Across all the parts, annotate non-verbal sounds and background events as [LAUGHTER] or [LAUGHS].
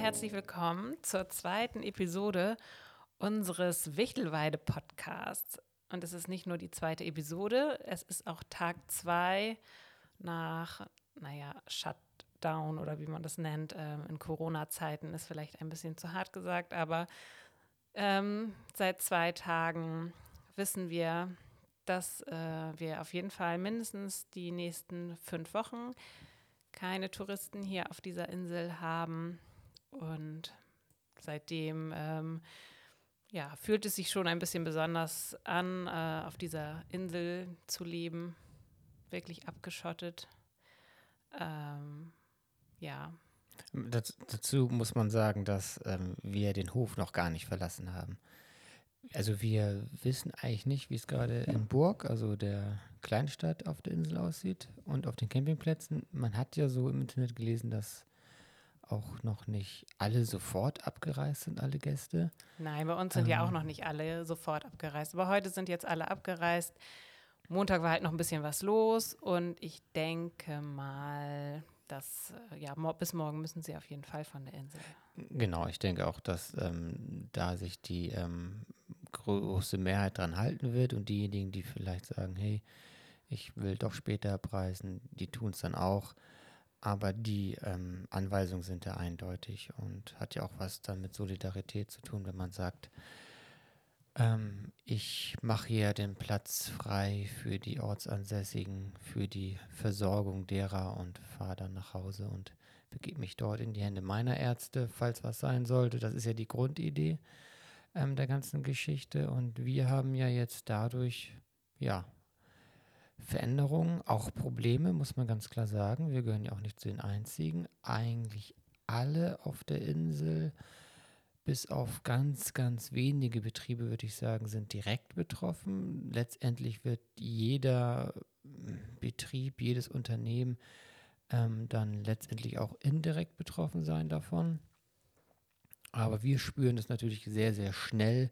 herzlich willkommen zur zweiten Episode unseres Wichtelweide-Podcasts. Und es ist nicht nur die zweite Episode, es ist auch Tag zwei nach, naja, Shutdown oder wie man das nennt. Ähm, in Corona-Zeiten ist vielleicht ein bisschen zu hart gesagt, aber ähm, seit zwei Tagen wissen wir, dass äh, wir auf jeden Fall mindestens die nächsten fünf Wochen keine Touristen hier auf dieser Insel haben. Und seitdem ähm, ja, fühlt es sich schon ein bisschen besonders an, äh, auf dieser Insel zu leben. Wirklich abgeschottet. Ähm, ja. Das, dazu muss man sagen, dass ähm, wir den Hof noch gar nicht verlassen haben. Also wir wissen eigentlich nicht, wie es gerade in Burg, also der Kleinstadt auf der Insel aussieht und auf den Campingplätzen. Man hat ja so im Internet gelesen, dass auch noch nicht alle sofort abgereist sind, alle Gäste. Nein, bei uns sind ähm, ja auch noch nicht alle sofort abgereist. Aber heute sind jetzt alle abgereist. Montag war halt noch ein bisschen was los und ich denke mal, dass äh, ja bis morgen müssen sie auf jeden Fall von der Insel. Genau, ich denke auch, dass ähm, da sich die ähm, große Mehrheit dran halten wird und diejenigen, die vielleicht sagen, hey, ich will doch später abreisen, die tun es dann auch. Aber die ähm, Anweisungen sind ja eindeutig und hat ja auch was dann mit Solidarität zu tun, wenn man sagt, ähm, ich mache hier den Platz frei für die Ortsansässigen, für die Versorgung derer und fahre dann nach Hause und begebe mich dort in die Hände meiner Ärzte, falls was sein sollte. Das ist ja die Grundidee ähm, der ganzen Geschichte. Und wir haben ja jetzt dadurch, ja, Veränderungen, auch Probleme, muss man ganz klar sagen. Wir gehören ja auch nicht zu den einzigen. Eigentlich alle auf der Insel, bis auf ganz, ganz wenige Betriebe, würde ich sagen, sind direkt betroffen. Letztendlich wird jeder Betrieb, jedes Unternehmen ähm, dann letztendlich auch indirekt betroffen sein davon. Aber wir spüren das natürlich sehr, sehr schnell,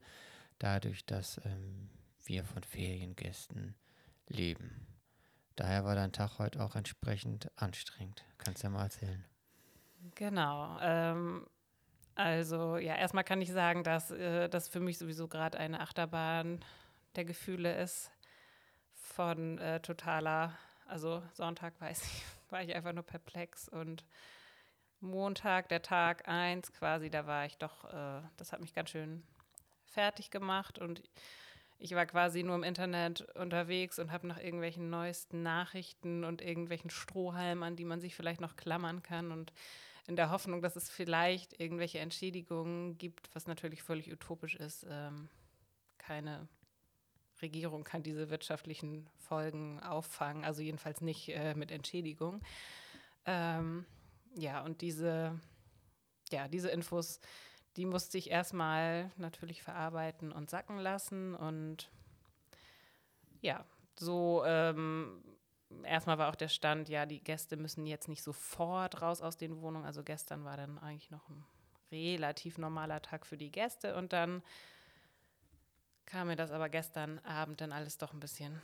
dadurch, dass ähm, wir von Feriengästen leben. Daher war dein Tag heute auch entsprechend anstrengend. Kannst du ja mal erzählen. Genau. Ähm, also ja, erstmal kann ich sagen, dass äh, das für mich sowieso gerade eine Achterbahn der Gefühle ist. Von äh, totaler, also Sonntag weiß ich, [LAUGHS] war ich einfach nur perplex und Montag, der Tag 1 quasi, da war ich doch, äh, das hat mich ganz schön fertig gemacht und ich war quasi nur im Internet unterwegs und habe nach irgendwelchen neuesten Nachrichten und irgendwelchen Strohhalmen, an die man sich vielleicht noch klammern kann und in der Hoffnung, dass es vielleicht irgendwelche Entschädigungen gibt, was natürlich völlig utopisch ist. Ähm, keine Regierung kann diese wirtschaftlichen Folgen auffangen, also jedenfalls nicht äh, mit Entschädigung. Ähm, ja, und diese, ja, diese Infos, die musste ich erstmal natürlich verarbeiten und sacken lassen. Und ja, so ähm, erstmal war auch der Stand, ja, die Gäste müssen jetzt nicht sofort raus aus den Wohnungen. Also gestern war dann eigentlich noch ein relativ normaler Tag für die Gäste. Und dann kam mir das aber gestern Abend dann alles doch ein bisschen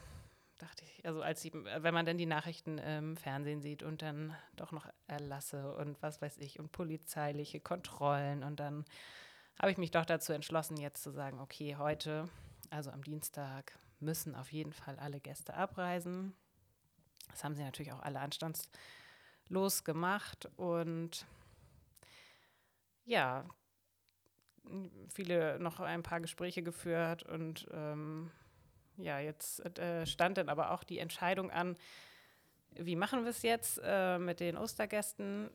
dachte ich, also als ich, wenn man dann die Nachrichten im Fernsehen sieht und dann doch noch Erlasse und was weiß ich und polizeiliche Kontrollen und dann habe ich mich doch dazu entschlossen, jetzt zu sagen, okay, heute, also am Dienstag, müssen auf jeden Fall alle Gäste abreisen. Das haben sie natürlich auch alle anstandslos gemacht und ja, viele noch ein paar Gespräche geführt und ähm, ja, jetzt äh, stand dann aber auch die Entscheidung an, wie machen wir es jetzt äh, mit den Ostergästen?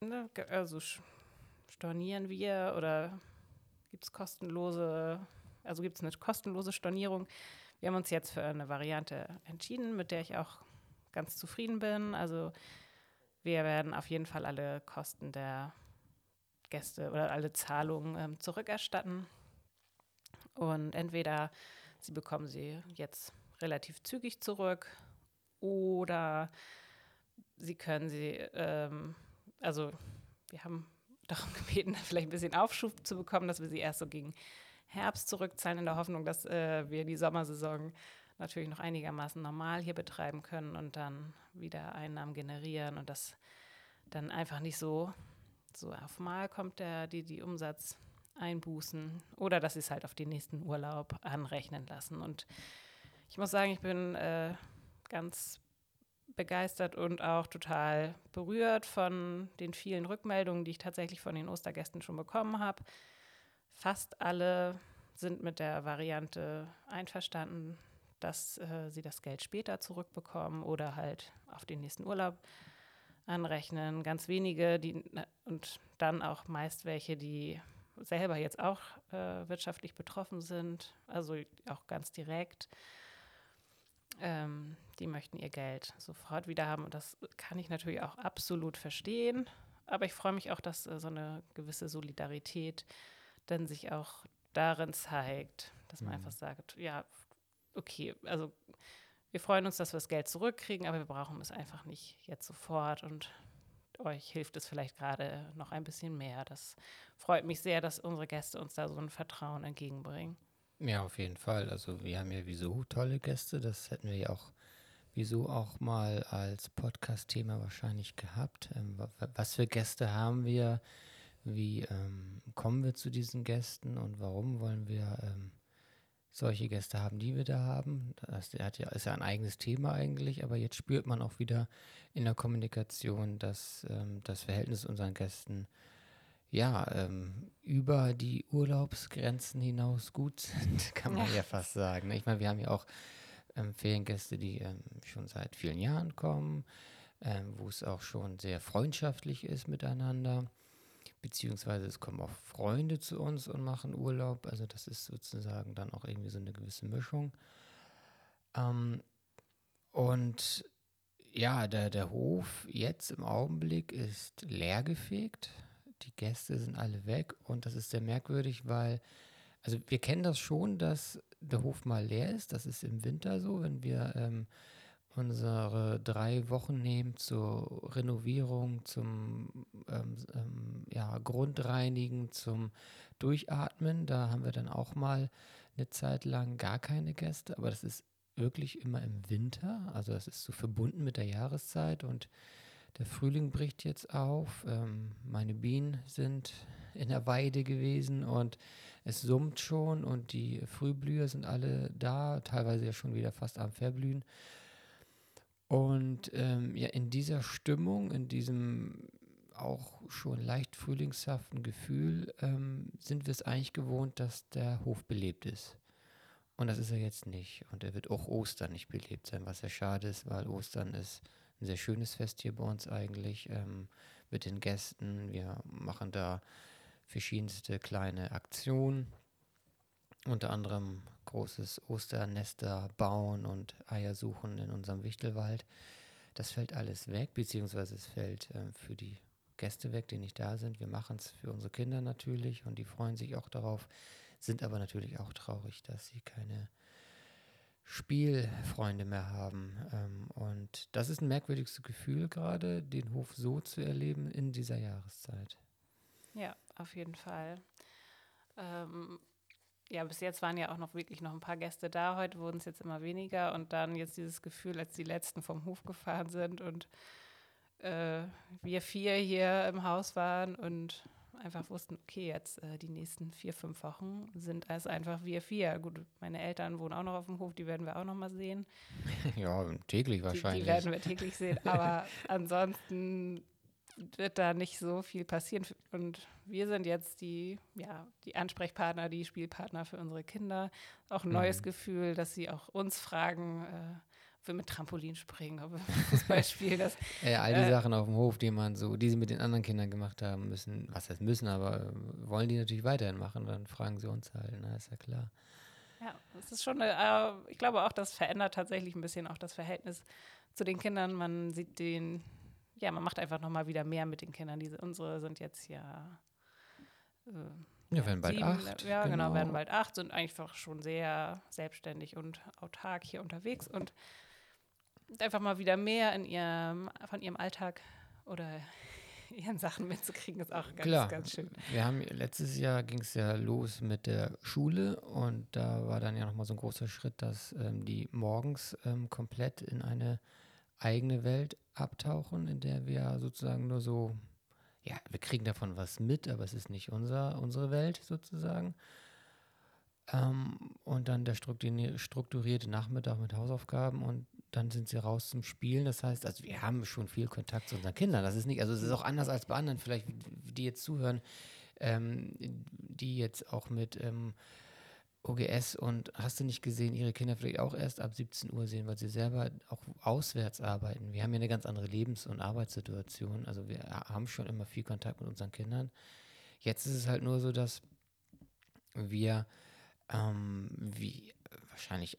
Ne? Also stornieren wir oder gibt es kostenlose, also gibt es eine kostenlose Stornierung? Wir haben uns jetzt für eine Variante entschieden, mit der ich auch ganz zufrieden bin. Also wir werden auf jeden Fall alle Kosten der Gäste oder alle Zahlungen ähm, zurückerstatten. Und entweder sie bekommen sie jetzt relativ zügig zurück oder sie können sie, ähm, also wir haben [LAUGHS] darum gebeten, [LAUGHS] vielleicht ein bisschen Aufschub zu bekommen, dass wir sie erst so gegen Herbst zurückzahlen, in der Hoffnung, dass äh, wir die Sommersaison natürlich noch einigermaßen normal hier betreiben können und dann wieder Einnahmen generieren und das dann einfach nicht so so auf Mal kommt der, die, die Umsatzeinbußen oder dass sie es halt auf den nächsten Urlaub anrechnen lassen. Und ich muss sagen, ich bin äh, ganz begeistert und auch total berührt von den vielen Rückmeldungen, die ich tatsächlich von den Ostergästen schon bekommen habe. Fast alle sind mit der Variante einverstanden, dass äh, sie das Geld später zurückbekommen oder halt auf den nächsten Urlaub anrechnen. Ganz wenige, die und dann auch meist welche, die selber jetzt auch äh, wirtschaftlich betroffen sind, also auch ganz direkt ähm, die möchten ihr Geld sofort wieder haben. Und das kann ich natürlich auch absolut verstehen. Aber ich freue mich auch, dass äh, so eine gewisse Solidarität dann sich auch darin zeigt, dass man mhm. einfach sagt, ja, okay, also wir freuen uns, dass wir das Geld zurückkriegen, aber wir brauchen es einfach nicht jetzt sofort und euch hilft es vielleicht gerade noch ein bisschen mehr. Das freut mich sehr, dass unsere Gäste uns da so ein Vertrauen entgegenbringen. Ja, auf jeden Fall. Also wir haben ja wieso tolle Gäste. Das hätten wir ja auch wieso auch mal als Podcast-Thema wahrscheinlich gehabt. Ähm, was für Gäste haben wir? Wie ähm, kommen wir zu diesen Gästen und warum wollen wir ähm, solche Gäste haben, die wir da haben? Das hat ja, ist ja ein eigenes Thema eigentlich, aber jetzt spürt man auch wieder in der Kommunikation, dass ähm, das Verhältnis unseren Gästen ja, ähm, über die Urlaubsgrenzen hinaus gut sind, [LAUGHS] kann man ja, ja fast sagen. Ich meine, wir haben ja auch ähm, Feriengäste, die ähm, schon seit vielen Jahren kommen, ähm, wo es auch schon sehr freundschaftlich ist miteinander. Beziehungsweise es kommen auch Freunde zu uns und machen Urlaub. Also das ist sozusagen dann auch irgendwie so eine gewisse Mischung. Ähm, und ja, der, der Hof jetzt im Augenblick ist leergefegt die Gäste sind alle weg und das ist sehr merkwürdig, weil, also wir kennen das schon, dass der Hof mal leer ist. Das ist im Winter so, wenn wir ähm, unsere drei Wochen nehmen zur Renovierung, zum ähm, ähm, ja, Grundreinigen, zum Durchatmen. Da haben wir dann auch mal eine Zeit lang gar keine Gäste, aber das ist wirklich immer im Winter. Also das ist so verbunden mit der Jahreszeit und der Frühling bricht jetzt auf. Ähm, meine Bienen sind in der Weide gewesen und es summt schon und die Frühblüher sind alle da, teilweise ja schon wieder fast am Verblühen. Und ähm, ja, in dieser Stimmung, in diesem auch schon leicht frühlingshaften Gefühl, ähm, sind wir es eigentlich gewohnt, dass der Hof belebt ist. Und das ist er jetzt nicht. Und er wird auch Ostern nicht belebt sein, was ja schade ist, weil Ostern ist ein sehr schönes Fest hier bei uns eigentlich ähm, mit den Gästen. Wir machen da verschiedenste kleine Aktionen, unter anderem großes Osternester bauen und Eier suchen in unserem Wichtelwald. Das fällt alles weg, beziehungsweise es fällt äh, für die Gäste weg, die nicht da sind. Wir machen es für unsere Kinder natürlich und die freuen sich auch darauf, sind aber natürlich auch traurig, dass sie keine Spielfreunde mehr haben. Ähm, und das ist ein merkwürdiges Gefühl gerade, den Hof so zu erleben in dieser Jahreszeit. Ja, auf jeden Fall. Ähm, ja, bis jetzt waren ja auch noch wirklich noch ein paar Gäste da. Heute wurden es jetzt immer weniger. Und dann jetzt dieses Gefühl, als die letzten vom Hof gefahren sind und äh, wir vier hier im Haus waren und einfach wussten, okay, jetzt äh, die nächsten vier, fünf Wochen sind es einfach wir vier. Gut, meine Eltern wohnen auch noch auf dem Hof, die werden wir auch noch mal sehen. [LAUGHS] Ja, täglich wahrscheinlich. Die, die werden wir täglich sehen, aber [LAUGHS] ansonsten wird da nicht so viel passieren. Und wir sind jetzt die, ja, die Ansprechpartner, die Spielpartner für unsere Kinder. Auch ein neues mhm. Gefühl, dass sie auch uns fragen, äh, wir mit Trampolin springen, ob wir Fußball [LAUGHS] spielen. Das, ja, all die äh, Sachen auf dem Hof, die man so, die sie mit den anderen Kindern gemacht haben, müssen, was heißt müssen, aber wollen die natürlich weiterhin machen, dann fragen sie uns halt, na, ist ja klar. Ja, das ist schon, äh, ich glaube auch, das verändert tatsächlich ein bisschen auch das Verhältnis zu den Kindern. Man sieht den, ja, man macht einfach nochmal wieder mehr mit den Kindern. Diese, unsere sind jetzt ja. Äh, ja, werden bald sieben, acht. Ja, genau. genau, werden bald acht, sind einfach schon sehr selbstständig und autark hier unterwegs und einfach mal wieder mehr in ihrem, von ihrem Alltag oder [LAUGHS] ihren Sachen mitzukriegen, ist auch ganz, Klar. ganz schön. Wir haben letztes Jahr ging es ja los mit der Schule und da war dann ja nochmal so ein großer Schritt, dass ähm, die morgens ähm, komplett in eine eigene Welt abtauchen, in der wir sozusagen nur so ja, wir kriegen davon was mit, aber es ist nicht unser, unsere Welt sozusagen. Ähm, und dann der strukturierte Nachmittag mit Hausaufgaben und dann sind sie raus zum Spielen. Das heißt, also wir haben schon viel Kontakt zu unseren Kindern. Das ist nicht, also es ist auch anders als bei anderen, vielleicht, die jetzt zuhören, ähm, die jetzt auch mit ähm, OGS und hast du nicht gesehen, ihre Kinder vielleicht auch erst ab 17 Uhr sehen, weil sie selber auch auswärts arbeiten. Wir haben ja eine ganz andere Lebens- und Arbeitssituation. Also wir haben schon immer viel Kontakt mit unseren Kindern. Jetzt ist es halt nur so, dass wir ähm, wie wahrscheinlich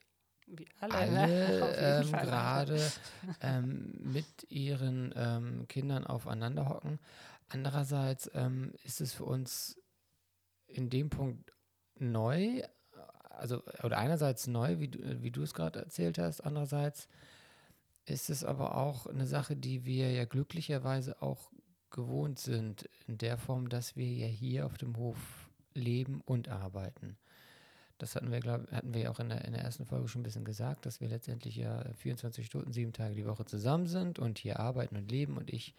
wie alle, alle [LAUGHS] ähm, gerade [LAUGHS] ähm, mit ihren ähm, Kindern aufeinander hocken. Andererseits ähm, ist es für uns in dem Punkt neu, also oder einerseits neu, wie du, wie du es gerade erzählt hast, andererseits ist es aber auch eine Sache, die wir ja glücklicherweise auch gewohnt sind, in der Form, dass wir ja hier auf dem Hof leben und arbeiten. Das hatten wir, glaub, hatten wir ja auch in der, in der ersten Folge schon ein bisschen gesagt, dass wir letztendlich ja 24 Stunden, sieben Tage die Woche zusammen sind und hier arbeiten und leben und ich,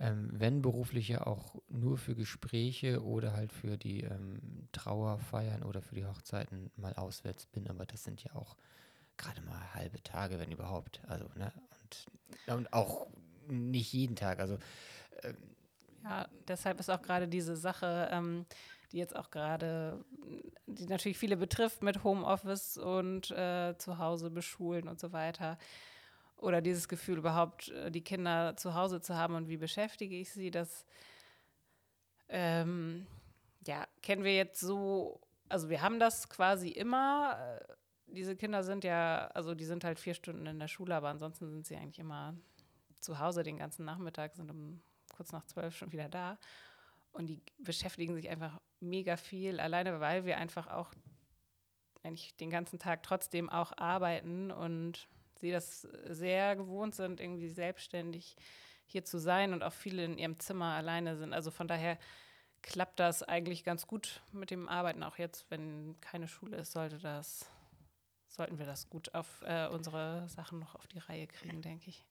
ähm, wenn beruflich ja auch nur für Gespräche oder halt für die ähm, Trauerfeiern oder für die Hochzeiten mal auswärts bin, aber das sind ja auch gerade mal halbe Tage, wenn überhaupt. Also, ne? Und, und auch nicht jeden Tag. Also ähm, ja, deshalb ist auch gerade diese Sache, ähm, die jetzt auch gerade, die natürlich viele betrifft mit Homeoffice und äh, zu Hause beschulen und so weiter. Oder dieses Gefühl überhaupt, äh, die Kinder zu Hause zu haben und wie beschäftige ich sie, das ähm, ja, kennen wir jetzt so, also wir haben das quasi immer. Äh, diese Kinder sind ja, also die sind halt vier Stunden in der Schule, aber ansonsten sind sie eigentlich immer zu Hause den ganzen Nachmittag, sind um kurz nach zwölf schon wieder da. Und die beschäftigen sich einfach mega viel, alleine weil wir einfach auch eigentlich den ganzen Tag trotzdem auch arbeiten und sie das sehr gewohnt sind, irgendwie selbstständig hier zu sein und auch viele in ihrem Zimmer alleine sind. Also von daher klappt das eigentlich ganz gut mit dem Arbeiten. Auch jetzt, wenn keine Schule ist, sollte das, sollten wir das gut auf äh, unsere Sachen noch auf die Reihe kriegen, denke ich.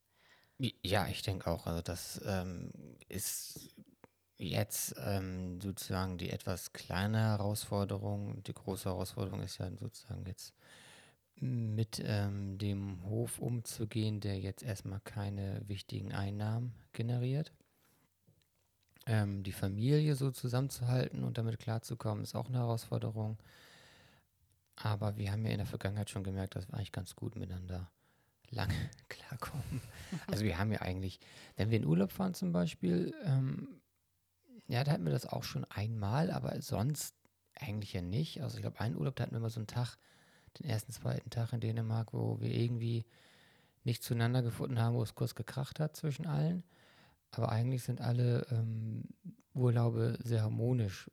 Ja, ich denke auch. Also das ähm, ist jetzt ähm, sozusagen die etwas kleine Herausforderung. Die große Herausforderung ist ja sozusagen jetzt mit ähm, dem Hof umzugehen, der jetzt erstmal keine wichtigen Einnahmen generiert. Ähm, die Familie so zusammenzuhalten und damit klarzukommen, ist auch eine Herausforderung. Aber wir haben ja in der Vergangenheit schon gemerkt, dass wir eigentlich ganz gut miteinander lange [LAUGHS] klarkommen. Also wir haben ja eigentlich, wenn wir in Urlaub fahren zum Beispiel, ähm, ja, da hatten wir das auch schon einmal, aber sonst eigentlich ja nicht. Also ich glaube, einen Urlaub, da hatten wir mal so einen Tag, den ersten, zweiten Tag in Dänemark, wo wir irgendwie nicht zueinander gefunden haben, wo es kurz gekracht hat zwischen allen. Aber eigentlich sind alle ähm, Urlaube sehr harmonisch,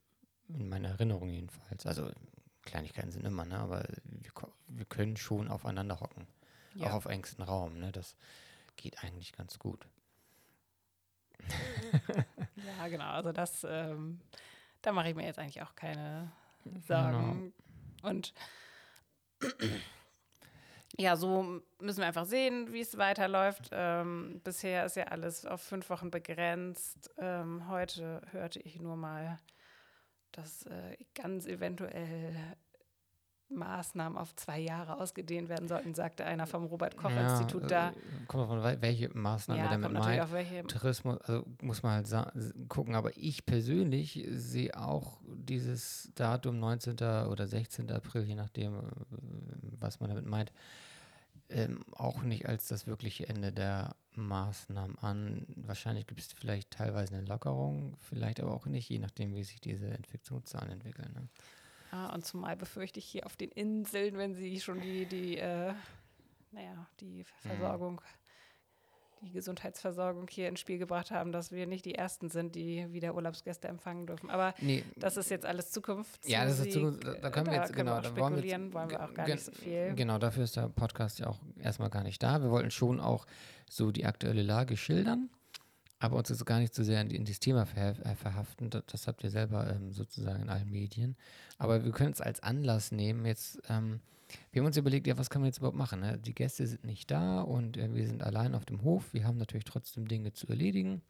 in meiner Erinnerung jedenfalls. Also Kleinigkeiten sind immer, ne? aber wir, wir können schon aufeinander hocken. Ja. Auch auf engstem Raum. Ne? Das geht eigentlich ganz gut. [LAUGHS] ja, genau. Also das, ähm, da mache ich mir jetzt eigentlich auch keine Sorgen. Genau. Und ja, so müssen wir einfach sehen, wie es weiterläuft. Ähm, bisher ist ja alles auf fünf Wochen begrenzt. Ähm, heute hörte ich nur mal, dass äh, ganz eventuell Maßnahmen auf zwei Jahre ausgedehnt werden sollten, sagte einer vom Robert-Koch-Institut ja, da. Äh, kommt davon, welche Maßnahmen ja, damit meint. Welche Tourismus, also muss man halt gucken. Aber ich persönlich sehe auch dieses Datum 19. oder 16. April, je nachdem, äh, was man damit meint, ähm, auch nicht als das wirkliche Ende der Maßnahmen an. Wahrscheinlich gibt es vielleicht teilweise eine Lockerung, vielleicht aber auch nicht, je nachdem, wie sich diese Infektionszahlen entwickeln. Ne? Ja, und zumal befürchte ich hier auf den Inseln, wenn sie schon die, die, äh, naja, die Versorgung, die Gesundheitsversorgung hier ins Spiel gebracht haben, dass wir nicht die Ersten sind, die wieder Urlaubsgäste empfangen dürfen. Aber nee. das ist jetzt alles Zukunft. Ja, das ist Zukunft. Da können wir jetzt, können genau, wir da wollen wir, jetzt, wollen wir auch gar nicht so viel. Genau, dafür ist der Podcast ja auch erstmal gar nicht da. Wir wollten schon auch so die aktuelle Lage schildern aber uns ist gar nicht so sehr in, in das Thema ver, äh, verhaften. Das, das, habt ihr selber ähm, sozusagen in allen Medien. Aber wir können es als Anlass nehmen. Jetzt, ähm, wir haben uns überlegt, ja, was kann man jetzt überhaupt machen? Ne? Die Gäste sind nicht da und äh, wir sind allein auf dem Hof. Wir haben natürlich trotzdem Dinge zu erledigen.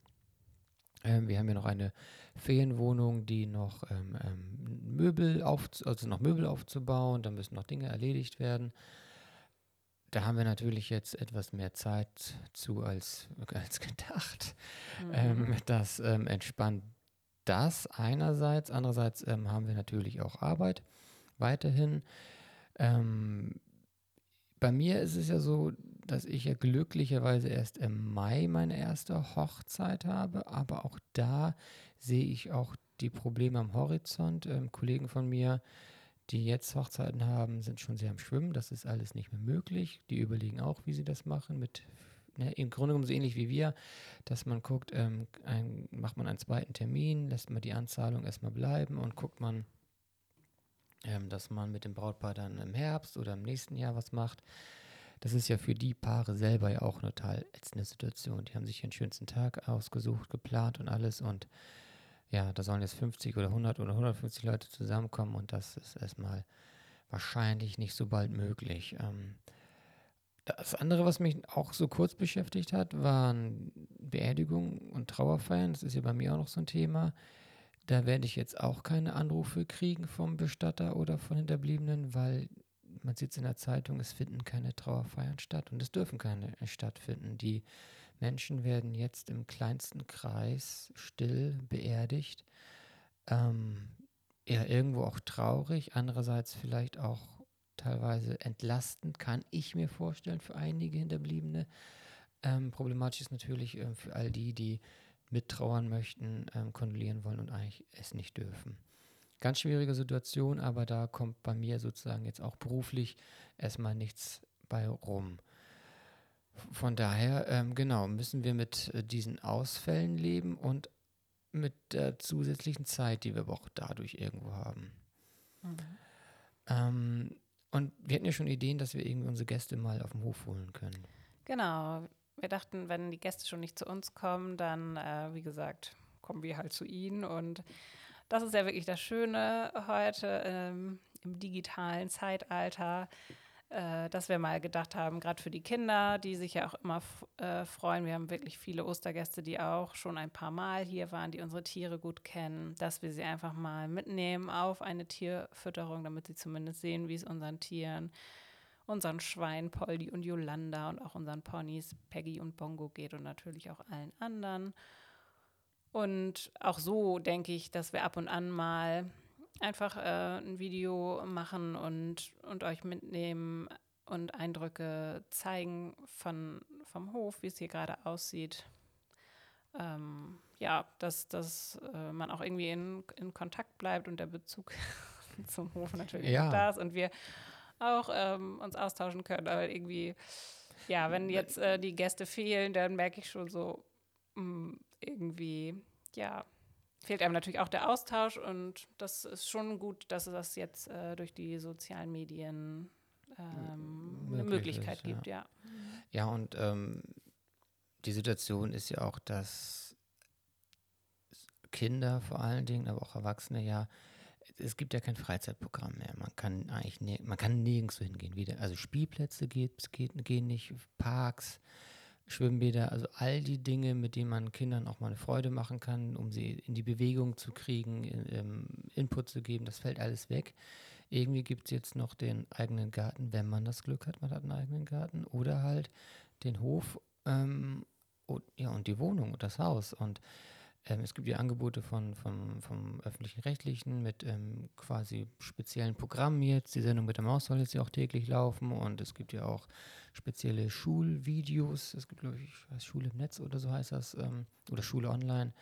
Ähm, wir haben ja noch eine Ferienwohnung, die noch ähm, ähm, Möbel auf, also noch Möbel aufzubauen, da müssen noch Dinge erledigt werden. Da haben wir natürlich jetzt etwas mehr Zeit zu als, [LAUGHS] als gedacht. Mhm. Ähm, das ähm, entspannt das einerseits. Andererseits ähm, haben wir natürlich auch Arbeit weiterhin. Ähm, bei mir ist es ja so, dass ich ja glücklicherweise erst im Mai meine erste Hochzeit habe, aber auch da sehe ich auch die Probleme am Horizont. Ähm, Kollegen von mir, die jetzt Hochzeiten haben, sind schon sehr am Schwimmen. Das ist alles nicht mehr möglich. Die überlegen auch, wie sie das machen. Mit, ne, Im Grunde genommen so ähnlich wie wir, dass man guckt, ähm, ein, macht man einen zweiten Termin, lässt man die Anzahlung erstmal bleiben und guckt man, ähm, dass man mit dem Brautpaar dann im Herbst oder im nächsten Jahr was macht. Das ist ja für die Paare selber ja auch eine total ätzende Situation. Die haben sich den schönsten Tag ausgesucht, geplant und alles und ja, da sollen jetzt 50 oder 100 oder 150 Leute zusammenkommen und das ist erstmal wahrscheinlich nicht so bald möglich. Ähm, das andere, was mich auch so kurz beschäftigt hat, waren Beerdigungen und Trauerfeiern. Das ist ja bei mir auch noch so ein Thema. Da werde ich jetzt auch keine Anrufe kriegen vom Bestatter oder von Hinterbliebenen, weil man sieht es in der Zeitung, es finden keine Trauerfeiern statt und es dürfen keine stattfinden. Die Menschen werden jetzt im kleinsten Kreis still beerdigt. Ähm, ja, irgendwo auch traurig, andererseits vielleicht auch teilweise entlastend, kann ich mir vorstellen für einige Hinterbliebene. Ähm, problematisch ist natürlich äh, für all die, die mittrauern möchten, ähm, kondolieren wollen und eigentlich es nicht dürfen. Ganz schwierige Situation, aber da kommt bei mir sozusagen jetzt auch beruflich erstmal nichts bei rum. Von daher, ähm, genau, müssen wir mit äh, diesen Ausfällen leben und mit der zusätzlichen Zeit, die wir aber auch dadurch irgendwo haben. Mhm. Ähm, und wir hatten ja schon Ideen, dass wir irgendwie unsere Gäste mal auf dem Hof holen können. Genau. Wir dachten, wenn die Gäste schon nicht zu uns kommen, dann, äh, wie gesagt, kommen wir halt zu ihnen. Und das ist ja wirklich das Schöne heute ähm, im digitalen Zeitalter äh, dass wir mal gedacht haben, gerade für die Kinder, die sich ja auch immer äh, freuen. Wir haben wirklich viele Ostergäste, die auch schon ein paar Mal hier waren, die unsere Tiere gut kennen, dass wir sie einfach mal mitnehmen auf eine Tierfütterung, damit sie zumindest sehen, wie es unseren Tieren, unseren Schweinen, Poldi und Yolanda und auch unseren Ponys Peggy und Bongo geht und natürlich auch allen anderen. Und auch so denke ich, dass wir ab und an mal einfach äh, ein Video machen und, und euch mitnehmen und Eindrücke zeigen von, vom Hof, wie es hier gerade aussieht. Ähm, ja, dass, dass äh, man auch irgendwie in, in Kontakt bleibt und der Bezug [LAUGHS] zum Hof natürlich ja. da ist und wir auch ähm, uns austauschen können. Aber irgendwie, ja, wenn jetzt äh, die Gäste fehlen, dann merke ich schon so mh, mm, irgendwie, ja, fehlt einem natürlich auch der Austausch und das ist schon gut, dass es das jetzt äh, durch die sozialen Medien ähm, eine Möglichkeit ist, gibt, ja. Ja, und ähm, die Situation ist ja auch, dass Kinder vor allen Dingen, aber auch Erwachsene ja, es gibt ja kein Freizeitprogramm mehr. Man kann eigentlich, man kann nirgends so hingehen. Wieder, also Spielplätze geht, geht, gehen nicht, Parks, Schwimmbäder, also all die Dinge, mit denen man Kindern auch mal eine Freude machen kann, um sie in die Bewegung zu kriegen, in, ähm, Input zu geben, das fällt alles weg. Irgendwie gibt es jetzt noch den eigenen Garten, wenn man das Glück hat, man hat einen eigenen Garten, oder halt den Hof ähm, und, ja, und die Wohnung und das Haus. Und ähm, es gibt ja Angebote von, von, vom öffentlich-rechtlichen mit ähm, quasi speziellen Programmen jetzt. Die Sendung mit der Maus soll jetzt ja auch täglich laufen und es gibt ja auch spezielle Schulvideos. Es gibt, glaube ich, Schule im Netz oder so heißt das, ähm, oder Schule online,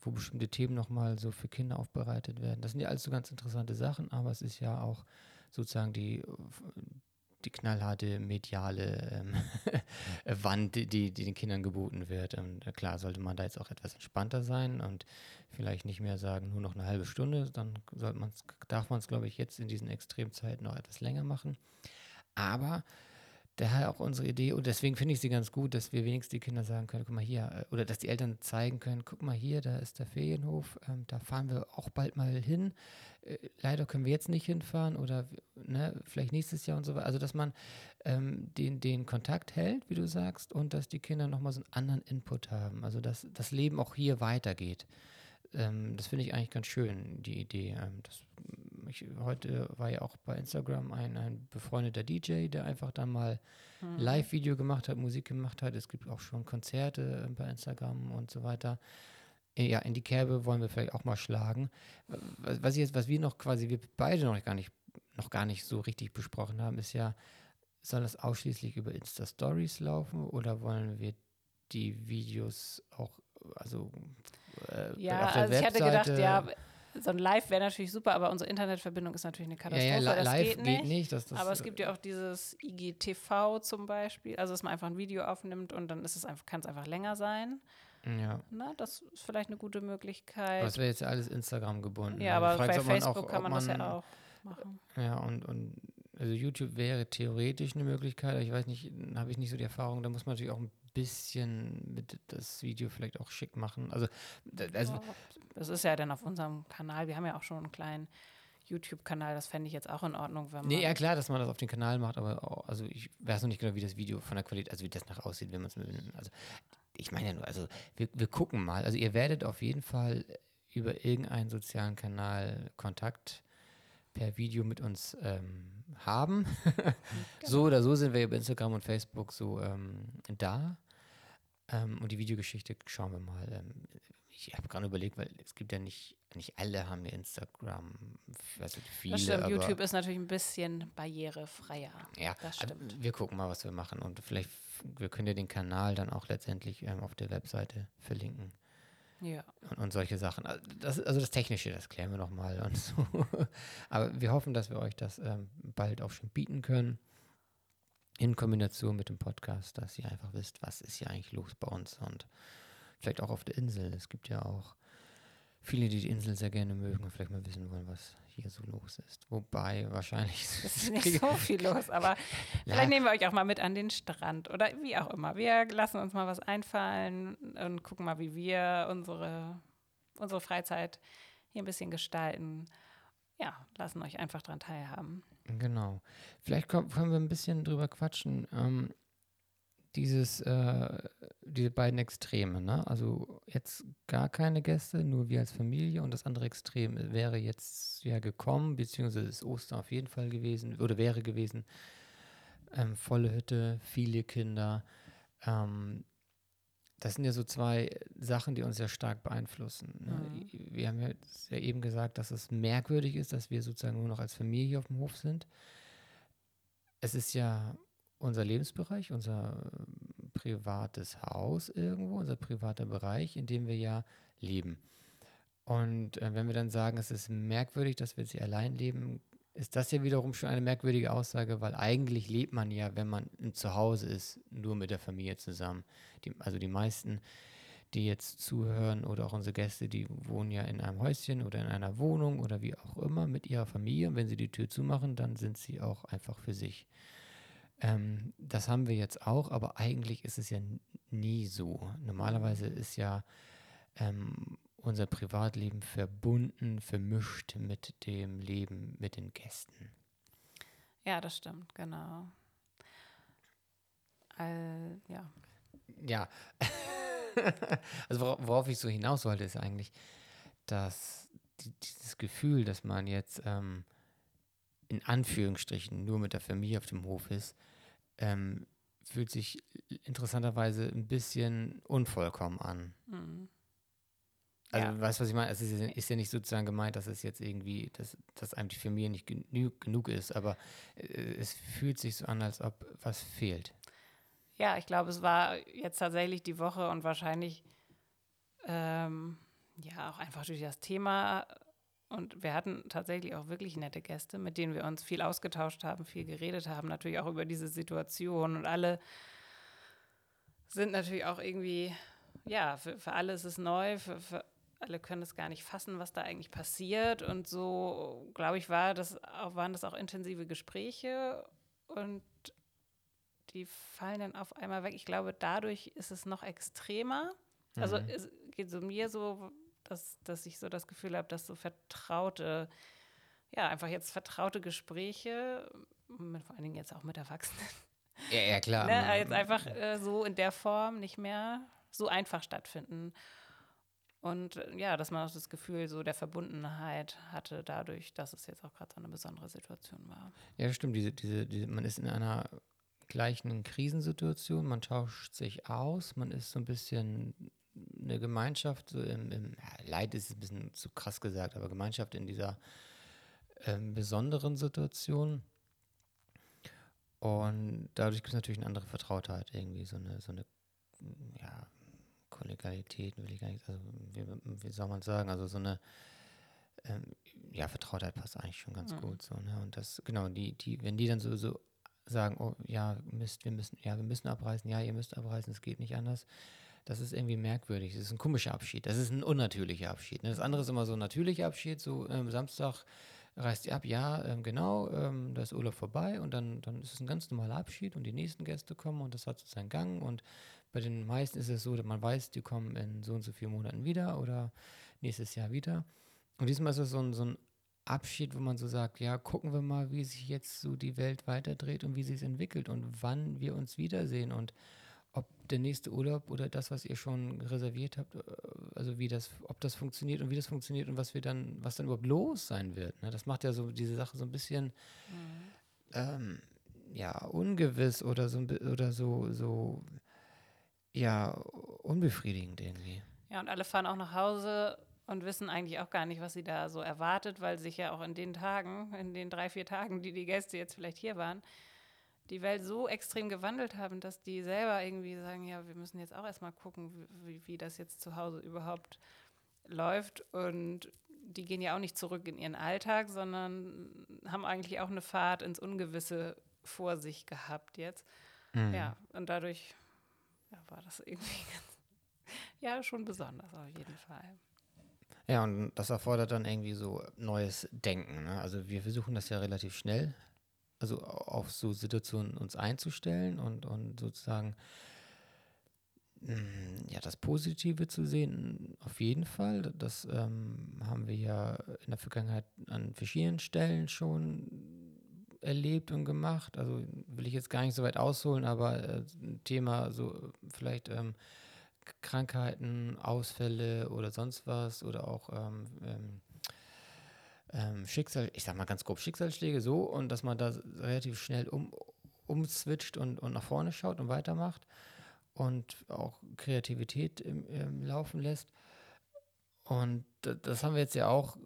wo bestimmte Themen nochmal so für Kinder aufbereitet werden. Das sind ja alles so ganz interessante Sachen, aber es ist ja auch sozusagen die, die knallharte mediale ähm, [LAUGHS] Wand, die, die, den Kindern geboten wird. Und äh, klar sollte man da jetzt auch etwas entspannter sein und vielleicht nicht mehr sagen, nur noch eine halbe Stunde, dann sollte man's, darf man es, glaube ich, jetzt in diesen Extremzeiten noch etwas länger machen. Aber daher auch unsere Idee und deswegen finde ich sie ganz gut, dass wir wenigstens die Kinder sagen können, guck mal hier, äh, oder dass die Eltern zeigen können, guck mal hier, da ist der Ferienhof, ähm, da fahren wir auch bald mal hin. Äh, leider können wir jetzt nicht hinfahren oder ne, vielleicht nächstes Jahr und so weiter. Also dass man ähm, den, den Kontakt hält, wie du sagst, und dass die Kinder nochmal so einen anderen Input haben. Also dass das Leben auch hier weitergeht. Ähm, das finde ich eigentlich ganz schön, die Idee. Ähm, das ich, heute war ja auch bei Instagram ein, ein befreundeter DJ, der einfach dann mal mhm. Live-Video gemacht hat, Musik gemacht hat. Es gibt auch schon Konzerte äh, bei Instagram und so weiter. Äh, ja, in die Kerbe wollen wir vielleicht auch mal schlagen. Was, jetzt, was wir noch quasi, wir beide noch gar nicht, noch gar nicht so richtig besprochen haben, ist ja, soll das ausschließlich über Insta-Stories laufen oder wollen wir die Videos auch, also äh, ja, also ich hatte gedacht, ja, so ein Live wäre natürlich super, aber unsere Internetverbindung ist natürlich eine Katastrophe. Ja, ja, das live geht nicht. Geht nicht das, das, aber es gibt ja auch dieses IGTV zum Beispiel, also dass man einfach ein Video aufnimmt und dann ist es einfach, kann es einfach länger sein. Ja. Na, das ist vielleicht eine gute Möglichkeit. Aber das wäre jetzt alles Instagram gebunden. Ja, aber bei Facebook auch, kann man, man, das ja auch machen. Ja, und, und also YouTube wäre theoretisch eine Möglichkeit, ich weiß nicht, habe ich nicht so die Erfahrung, da muss man natürlich auch ein bisschen mit das Video vielleicht auch schick machen. Also, also das ist ja dann auf unserem Kanal. Wir haben ja auch schon einen kleinen YouTube-Kanal. Das fände ich jetzt auch in Ordnung, wenn man. Nee, ja klar, dass man das auf den Kanal macht, aber auch, also ich weiß noch nicht genau, wie das Video von der Qualität, also wie das nach aussieht, wenn man es also ich meine ja nur, also wir, wir gucken mal. Also ihr werdet auf jeden Fall über irgendeinen sozialen Kanal Kontakt per Video mit uns ähm, haben. [LAUGHS] genau. So oder so sind wir über Instagram und Facebook so ähm, da. Ähm, und die Videogeschichte schauen wir mal. Ähm, ich habe gerade überlegt, weil es gibt ja nicht, nicht alle haben ja Instagram, also viele. Das stimmt, YouTube ist natürlich ein bisschen barrierefreier. Ja, das stimmt. wir gucken mal, was wir machen und vielleicht, wir können ja den Kanal dann auch letztendlich ähm, auf der Webseite verlinken. Ja. Und, und, solche Sachen. Also das, also das Technische, das klären wir noch mal und so. [LAUGHS] Aber wir hoffen, dass wir euch das ähm, bald auch schon bieten können. In Kombination mit dem Podcast, dass ihr einfach wisst, was ist hier eigentlich los bei uns und vielleicht auch auf der Insel. Es gibt ja auch viele, die die Insel sehr gerne mögen und vielleicht mal wissen wollen, was hier so los ist. Wobei wahrscheinlich. Es ist nicht so viel los, aber [LAUGHS] vielleicht nehmen wir euch auch mal mit an den Strand oder wie auch immer. Wir lassen uns mal was einfallen und gucken mal, wie wir unsere, unsere Freizeit hier ein bisschen gestalten. Ja, lassen euch einfach daran teilhaben. Genau. Vielleicht können wir ein bisschen drüber quatschen. Ähm, dieses, äh, diese beiden Extreme, ne? Also jetzt gar keine Gäste, nur wir als Familie und das andere Extrem wäre jetzt ja gekommen, beziehungsweise ist Ostern auf jeden Fall gewesen oder wäre gewesen. Ähm, volle Hütte, viele Kinder. Ähm, das sind ja so zwei Sachen, die uns sehr stark beeinflussen. Ne? Mhm. Wir haben ja eben gesagt, dass es merkwürdig ist, dass wir sozusagen nur noch als Familie auf dem Hof sind. Es ist ja unser Lebensbereich, unser privates Haus irgendwo, unser privater Bereich, in dem wir ja leben. Und äh, wenn wir dann sagen, es ist merkwürdig, dass wir sie allein leben, ist das ja wiederum schon eine merkwürdige Aussage, weil eigentlich lebt man ja, wenn man zu Hause ist, nur mit der Familie zusammen. Die, also die meisten, die jetzt zuhören oder auch unsere Gäste, die wohnen ja in einem Häuschen oder in einer Wohnung oder wie auch immer mit ihrer Familie. Und wenn sie die Tür zumachen, dann sind sie auch einfach für sich. Ähm, das haben wir jetzt auch, aber eigentlich ist es ja nie so. Normalerweise ist ja ähm, unser Privatleben verbunden, vermischt mit dem Leben mit den Gästen. Ja, das stimmt, genau. All, ja. Ja. [LAUGHS] also wor worauf ich so hinaus wollte, ist eigentlich, dass die, dieses Gefühl, dass man jetzt ähm, in Anführungsstrichen nur mit der Familie auf dem Hof ist, ähm, fühlt sich interessanterweise ein bisschen unvollkommen an. Mhm. Also, ja. weißt du, was ich meine? Es ist, ist, ja nicht sozusagen gemeint, dass es jetzt irgendwie, dass, dass einem die Familie nicht genug, genug ist, aber äh, es fühlt sich so an, als ob was fehlt. Ja, ich glaube, es war jetzt tatsächlich die Woche und wahrscheinlich ähm, ja auch einfach durch das Thema und wir hatten tatsächlich auch wirklich nette Gäste, mit denen wir uns viel ausgetauscht haben, viel geredet haben, natürlich auch über diese Situation. Und alle sind natürlich auch irgendwie, ja, für, für alle ist es neu, für, für alle können es gar nicht fassen, was da eigentlich passiert. Und so, glaube ich, war das waren das auch intensive Gespräche. Und die fallen dann auf einmal weg. Ich glaube, dadurch ist es noch extremer. Also Mhm. es geht so mir so, dass, dass ich so das Gefühl habe, dass so vertraute, ja, einfach jetzt vertraute Gespräche, mit, vor allen Dingen jetzt auch mit Erwachsenen, Ja, ja, klar. ne, jetzt einfach äh, so in der Form nicht mehr so einfach stattfinden. Und äh, ja, dass man auch das Gefühl so der Verbundenheit hatte, dadurch, dass es jetzt auch gerade so eine besondere Situation war. Ja, stimmt. Diese, diese, diese, man ist in einer gleichen Krisensituation, man tauscht sich aus, man ist so ein bisschen eine Gemeinschaft, so im, im Leid ist ein bisschen zu krass gesagt, aber Gemeinschaft in dieser ähm, besonderen Situation. Und dadurch gibt es natürlich eine andere Vertrautheit, irgendwie so eine, so eine, ja, Kollegialität, will ich gar nicht, also wie, wie soll man sagen, also so eine, ähm, ja, Vertrautheit passt eigentlich schon ganz Mhm. gut so, ne? Und das, genau, die, die, wenn die dann so, so sagen, oh ja, Mist, wir müssen, ja, wir müssen abreisen, ja, ihr müsst abreisen, es geht nicht anders. Das ist irgendwie merkwürdig. Das ist ein komischer Abschied. Das ist ein unnatürlicher Abschied. Ne? Das andere ist immer so ein natürlicher Abschied. So ähm, Samstag reist ihr ab, ja, ähm, genau, ähm, da ist Urlaub vorbei und dann, dann ist es ein ganz normaler Abschied und die nächsten Gäste kommen und das hat so seinen Gang. Und bei den meisten ist es so, dass man weiß, die kommen in so und so vielen Monaten wieder oder nächstes Jahr wieder. Und diesmal ist es so ein, so ein Abschied, wo man so sagt, ja, gucken wir mal, wie sich jetzt so die Welt weiterdreht und wie sie es entwickelt und wann wir uns wiedersehen und ob der nächste Urlaub oder das, was ihr schon reserviert habt, äh, also wie das, ob das funktioniert und wie das funktioniert und was wir dann, was dann überhaupt los sein wird. Ne? Das macht ja so diese Sache so ein bisschen ähm, ja, ungewiss oder so oder so, so ja, unbefriedigend irgendwie. Ja, und alle fahren auch nach Hause und wissen eigentlich auch gar nicht, was sie da so erwartet, weil sich ja auch in den Tagen, in den drei, vier Tagen, die die Gäste jetzt vielleicht hier waren, die Welt so extrem gewandelt haben, dass die selber irgendwie sagen, ja, wir müssen jetzt auch erstmal gucken, wie- wie, das jetzt zu Hause überhaupt läuft. Und die gehen ja auch nicht zurück in ihren Alltag, sondern haben eigentlich auch eine Fahrt ins Ungewisse vor sich gehabt jetzt. Mhm. Ja, und dadurch ja, war das irgendwie [LAUGHS] ganz, ja, schon besonders auf jeden Fall. Ja, und das erfordert dann irgendwie so neues Denken. Ne? Also wir versuchen das ja relativ schnell, also auf so Situationen uns einzustellen und, und sozusagen mm, ja, das Positive zu sehen, auf jeden Fall. Das ähm, haben wir ja in der Vergangenheit an verschiedenen Stellen schon erlebt und gemacht. Also will ich jetzt gar nicht so weit ausholen, aber äh, Thema so vielleicht ähm, Krankheiten, Ausfälle oder sonst was oder auch ähm, ähm, ähm, Schicksal, ich sag mal ganz grob Schicksalsschläge so und dass man da relativ schnell um, umswitcht und, und nach vorne schaut und weitermacht und auch Kreativität im, im laufen lässt. Und da- das haben wir jetzt ja auch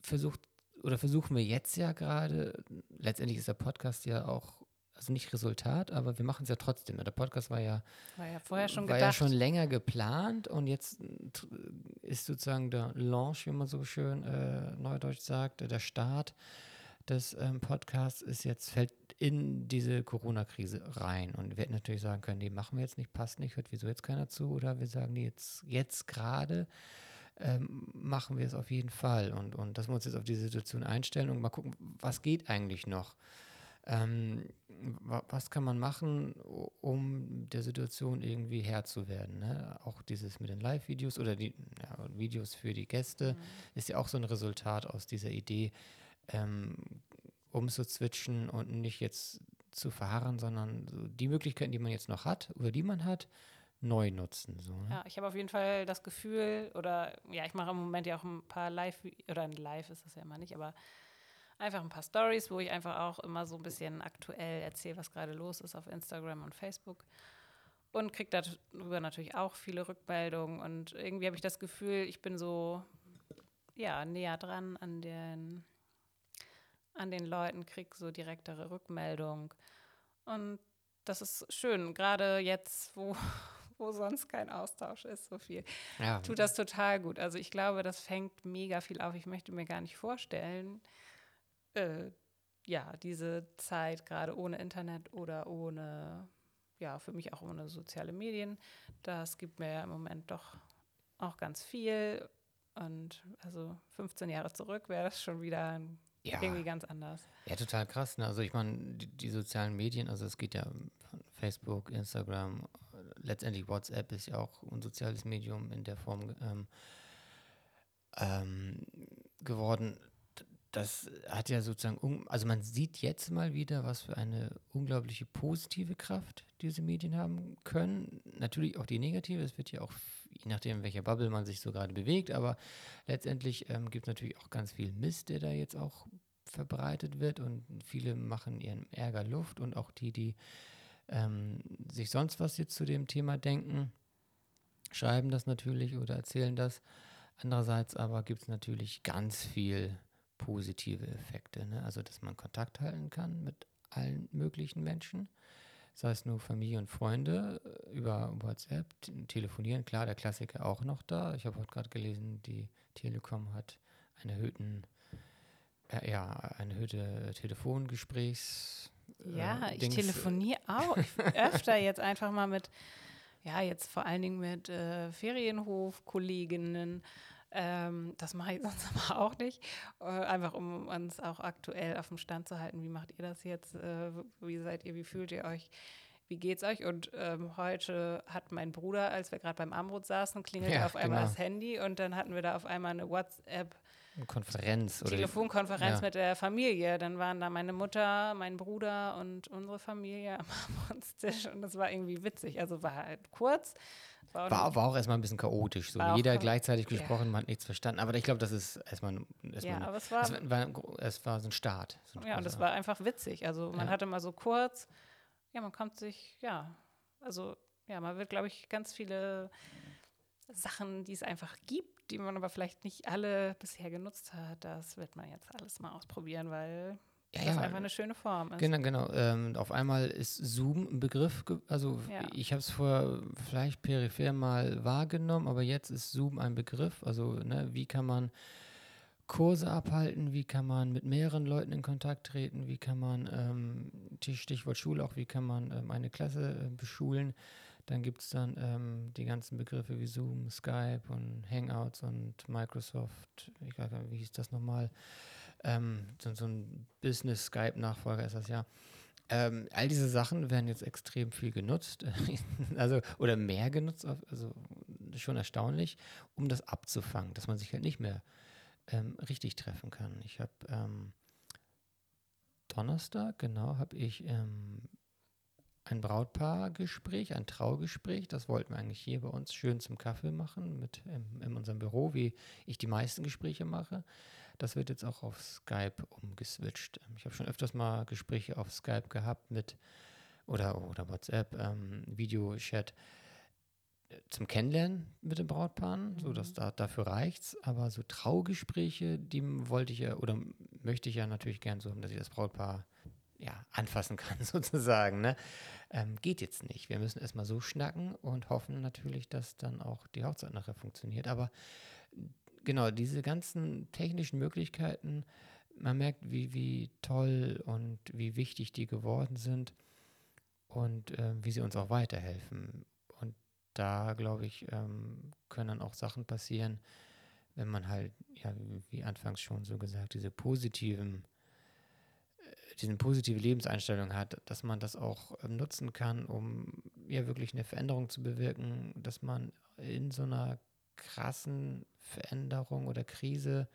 versucht oder versuchen wir jetzt ja gerade. Letztendlich ist der Podcast ja auch, also nicht Resultat, aber wir machen es ja trotzdem. Der Podcast war ja War ja vorher schon war gedacht. ja schon länger geplant und jetzt äh, ist sozusagen der Launch, wie man so schön äh, neudeutsch sagt, der Start des ähm, Podcasts ist jetzt, fällt in diese Corona-Krise rein. Und wir hätten natürlich sagen können, nee, machen wir jetzt nicht, passt nicht, hört wieso jetzt keiner zu. Oder wir sagen, nee, jetzt, jetzt gerade ähm, machen wir es auf jeden Fall. Und, und dass wir uns jetzt auf diese Situation einstellen und mal gucken, was geht eigentlich noch. Ähm, was kann man machen, um der Situation irgendwie Herr zu werden? Ne? Auch dieses mit den Live-Videos oder die ja, Videos für die Gäste ist ja auch so ein Resultat aus dieser Idee, ähm, umzuzwitschen und nicht jetzt zu verharren, sondern so die Möglichkeiten, die man jetzt noch hat oder die man hat, neu nutzen. So, ne? Ja, ich habe auf jeden Fall das Gefühl, oder ja, ich mache im Moment ja auch ein paar Live, oder ein Live ist das ja immer nicht, aber einfach ein paar Stories, wo ich einfach auch immer so ein bisschen aktuell erzähle, was gerade los ist auf Instagram und Facebook. Und kriege darüber natürlich auch viele Rückmeldungen. Und irgendwie habe ich das Gefühl, ich bin so ja, näher dran an den, an den Leuten, kriege so direktere Rückmeldung. Und das ist schön, gerade jetzt, wo, [LAUGHS] wo sonst kein Austausch ist, so viel Ja, tut das total gut. Also ich glaube, das fängt mega viel auf. Ich möchte mir gar nicht vorstellen, äh, ja, diese Zeit gerade ohne Internet oder ohne, ja, für mich auch ohne soziale Medien, das gibt mir ja im Moment doch auch ganz viel. Und also 15 Jahre zurück wäre das schon wieder ein ja. irgendwie ganz anders. Ja, total krass. Ne? Also ich meine, die, die, sozialen Medien, also es geht ja von Facebook, Instagram, letztendlich WhatsApp ist ja auch ein soziales Medium in der Form ähm, ähm, geworden. Das hat ja sozusagen, also man sieht jetzt mal wieder, was für eine unglaubliche positive Kraft diese Medien haben können. Natürlich auch die negative, es wird ja auch, je nachdem, in welcher Bubble man sich so gerade bewegt, aber letztendlich ähm, gibt es natürlich auch ganz viel Mist, der da jetzt auch verbreitet wird und viele machen ihren Ärger Luft und auch die, die ähm, sich sonst was jetzt zu dem Thema denken, schreiben das natürlich oder erzählen das. Andererseits aber gibt es natürlich ganz viel positive Effekte. Ne? Also, dass man Kontakt halten kann mit allen möglichen Menschen, sei es nur Familie und Freunde äh, über WhatsApp, telefonieren. Klar, der Klassiker auch noch da. Ich habe heute gerade gelesen, die Telekom hat einen erhöhten, äh, ja, eine erhöhte Telefongesprächs. Äh, ja, ich telefoniere auch öfter jetzt einfach mal mit, ja, jetzt vor allen Dingen mit äh, Ferienhof-Kolleginnen ähm, das mache ich [LAUGHS] sonst aber auch nicht. Äh, einfach um uns auch aktuell auf dem Stand zu halten. Wie macht ihr das jetzt? Äh, wie seid ihr? Wie fühlt ihr euch? Wie geht's euch? Und ähm, heute hat mein Bruder, als wir gerade beim Armbrot saßen, klingelte ja, auf einmal genau. das Handy und dann hatten wir da auf einmal eine WhatsApp. Konferenz oder Telefonkonferenz ja. mit der Familie. Dann waren da meine Mutter, mein Bruder und unsere Familie am [LAUGHS] Armbrotstisch und das war irgendwie witzig. Also war halt kurz, war, war, war, auch erstmal ein bisschen chaotisch. So. Jeder auch, gleichzeitig gesprochen, ja. man hat nichts verstanden. Aber ich glaube, das ist erstmal. erstmal ja, aber es war, es war, es war so ein Start. So ein ja, und es war einfach witzig. Also man ja. hatte mal so kurz, ja, man kommt sich, ja, also ja, man wird, glaube ich, ganz viele Sachen, die es einfach gibt, die man aber vielleicht nicht alle bisher genutzt hat, das wird man jetzt alles mal ausprobieren, weil ja, das ja. einfach eine schöne Form ist. Genau, genau. Ähm, auf einmal ist Zoom ein Begriff, also ja. ich habe es vorher vielleicht peripher mal wahrgenommen, aber jetzt ist Zoom ein Begriff. Also ne, wie kann man Kurse abhalten, wie kann man mit mehreren Leuten in Kontakt treten, wie kann man, ähm, Stichwort Schule auch, wie kann man ähm, eine Klasse äh, beschulen. Dann gibt es dann ähm, die ganzen Begriffe wie Zoom, Skype und Hangouts und Microsoft, ich weiß nicht, wie hieß das nochmal? Ähm, so, so, ein Business-Skype-Nachfolger ist das ja. Ähm, all diese Sachen werden jetzt extrem viel genutzt, [LAUGHS] also oder mehr genutzt, also schon erstaunlich, um das abzufangen, dass man sich halt nicht mehr ähm, richtig treffen kann. Ich habe ähm, Donnerstag, genau, habe ich ähm, ein Brautpaargespräch, ein Traugespräch. Das wollten wir eigentlich hier bei uns schön zum Kaffee machen, mit in, in unserem Büro, wie ich die meisten Gespräche mache. Das wird jetzt auch auf Skype umgeswitcht. Ich habe schon öfters mal Gespräche auf Skype gehabt mit oder, oder WhatsApp, ähm, Videochat äh, zum Kennenlernen mit den Brautpaaren, mhm. so dass da, dafür reicht's. Aber so Traugespräche, die wollte ich ja oder möchte ich ja natürlich gern so haben, dass ich das Brautpaar ja, anfassen [LAUGHS] kann, sozusagen. Ne? Ähm, geht jetzt nicht. Wir müssen erstmal so schnacken und hoffen natürlich, dass dann auch die Hochzeit nachher funktioniert. Aber genau, diese ganzen technischen Möglichkeiten, man merkt, wie, wie toll und wie wichtig die geworden sind und äh, wie sie uns auch weiterhelfen. Und da, glaube ich, ähm, können dann auch Sachen passieren, wenn man halt, ja, wie anfangs schon so gesagt, diese positiven, äh, diese positive Lebenseinstellung hat, dass man das auch ähm, nutzen kann, um ja wirklich eine Veränderung zu bewirken, dass man in so einer krassen Veränderung oder Krise